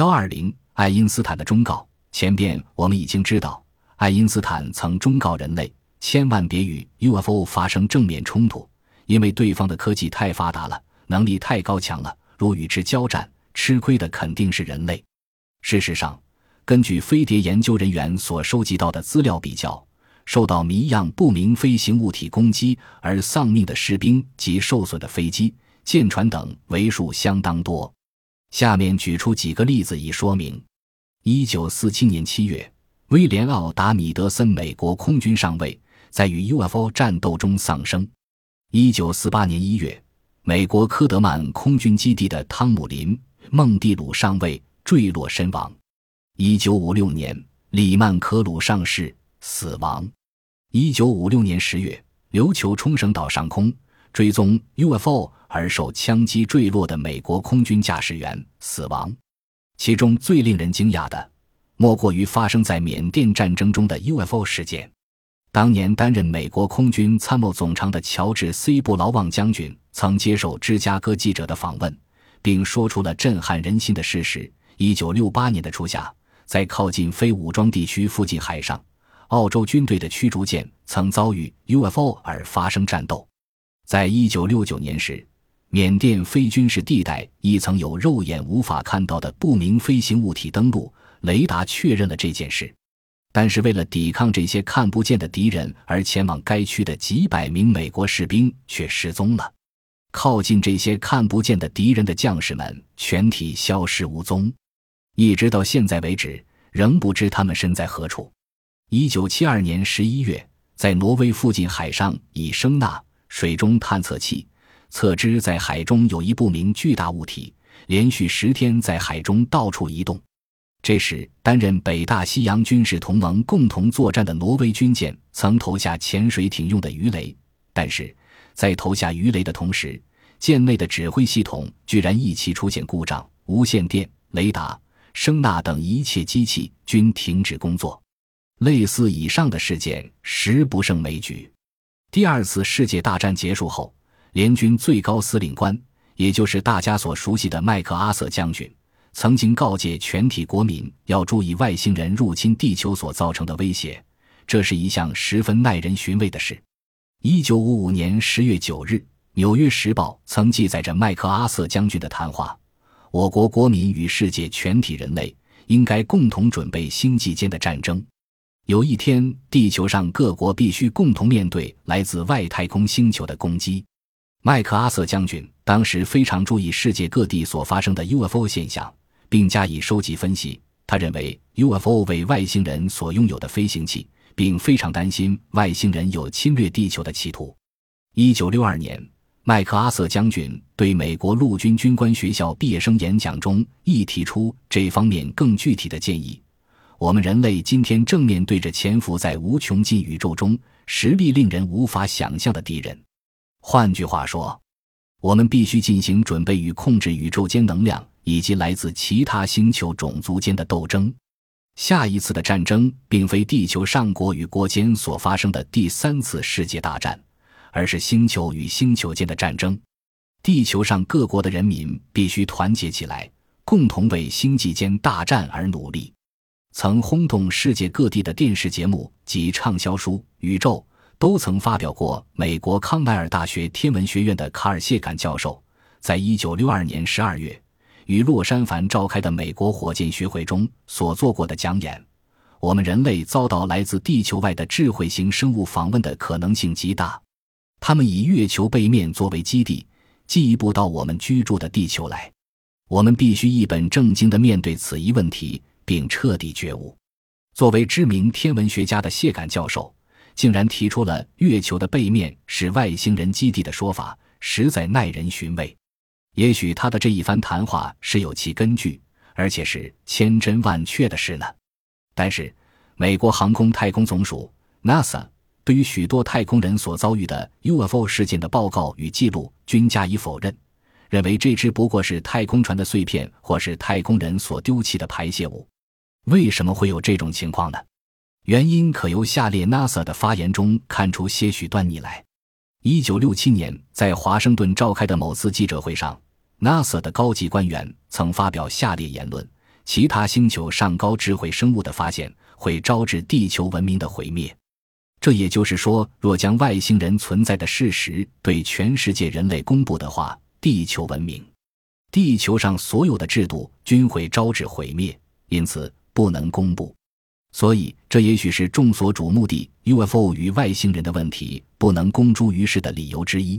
幺二零，爱因斯坦的忠告。前边我们已经知道，爱因斯坦曾忠告人类，千万别与 UFO 发生正面冲突，因为对方的科技太发达了，能力太高强了。如与之交战，吃亏的肯定是人类。事实上，根据飞碟研究人员所收集到的资料比较，受到谜样不明飞行物体攻击而丧命的士兵及受损的飞机、舰船等为数相当多。下面举出几个例子以说明：一九四七年七月，威廉·奥达米德森，美国空军上尉，在与 UFO 战斗中丧生；一九四八年一月，美国科德曼空军基地的汤姆林·孟蒂鲁上尉坠落身亡；一九五六年，里曼科鲁上士死亡；一九五六年十月，琉球冲绳岛上空追踪 UFO。而受枪击坠落的美国空军驾驶员死亡，其中最令人惊讶的，莫过于发生在缅甸战争中的 UFO 事件。当年担任美国空军参谋总长的乔治 ·C· 布劳旺将军曾接受芝加哥记者的访问，并说出了震撼人心的事实：一九六八年的初夏，在靠近非武装地区附近海上，澳洲军队的驱逐舰曾遭遇 UFO 而发生战斗。在一九六九年时。缅甸非军事地带亦曾有肉眼无法看到的不明飞行物体登陆，雷达确认了这件事。但是，为了抵抗这些看不见的敌人而前往该区的几百名美国士兵却失踪了。靠近这些看不见的敌人的将士们全体消失无踪，一直到现在为止，仍不知他们身在何处。一九七二年十一月，在挪威附近海上以声呐水中探测器。测知在海中有一不明巨大物体，连续十天在海中到处移动。这时，担任北大西洋军事同盟共同作战的挪威军舰曾投下潜水艇用的鱼雷，但是在投下鱼雷的同时，舰内的指挥系统居然一起出现故障，无线电、雷达、声呐等一切机器均停止工作。类似以上的事件十不胜枚举。第二次世界大战结束后。联军最高司令官，也就是大家所熟悉的麦克阿瑟将军，曾经告诫全体国民要注意外星人入侵地球所造成的威胁。这是一项十分耐人寻味的事。一九五五年十月九日，《纽约时报》曾记载着麦克阿瑟将军的谈话：“我国国民与世界全体人类应该共同准备星际间的战争。有一天，地球上各国必须共同面对来自外太空星球的攻击。”麦克阿瑟将军当时非常注意世界各地所发生的 UFO 现象，并加以收集分析。他认为 UFO 为外星人所拥有的飞行器，并非常担心外星人有侵略地球的企图。一九六二年，麦克阿瑟将军对美国陆军军官学校毕业生演讲中亦提出这方面更具体的建议：我们人类今天正面对着潜伏在无穷尽宇宙中、实力令人无法想象的敌人。换句话说，我们必须进行准备与控制宇宙间能量以及来自其他星球种族间的斗争。下一次的战争并非地球上国与国间所发生的第三次世界大战，而是星球与星球间的战争。地球上各国的人民必须团结起来，共同为星际间大战而努力。曾轰动世界各地的电视节目及畅销书《宇宙》。都曾发表过。美国康奈尔大学天文学院的卡尔谢坎教授，在一九六二年十二月于洛杉矶召开的美国火箭学会中所做过的讲演：我们人类遭到来自地球外的智慧型生物访问的可能性极大。他们以月球背面作为基地，进一步到我们居住的地球来。我们必须一本正经地面对此一问题，并彻底觉悟。作为知名天文学家的谢坎教授。竟然提出了月球的背面是外星人基地的说法，实在耐人寻味。也许他的这一番谈话是有其根据，而且是千真万确的事呢。但是，美国航空太空总署 （NASA） 对于许多太空人所遭遇的 UFO 事件的报告与记录均加以否认，认为这只不过是太空船的碎片，或是太空人所丢弃的排泄物。为什么会有这种情况呢？原因可由下列 NASA 的发言中看出些许端倪来。一九六七年，在华盛顿召开的某次记者会上，NASA 的高级官员曾发表下列言论，其他星球上高智慧生物的发现会招致地球文明的毁灭。这也就是说，若将外星人存在的事实对全世界人类公布的话，地球文明、地球上所有的制度均会招致毁灭，因此不能公布。所以，这也许是众所瞩目的 UFO 与外星人的问题不能公诸于世的理由之一。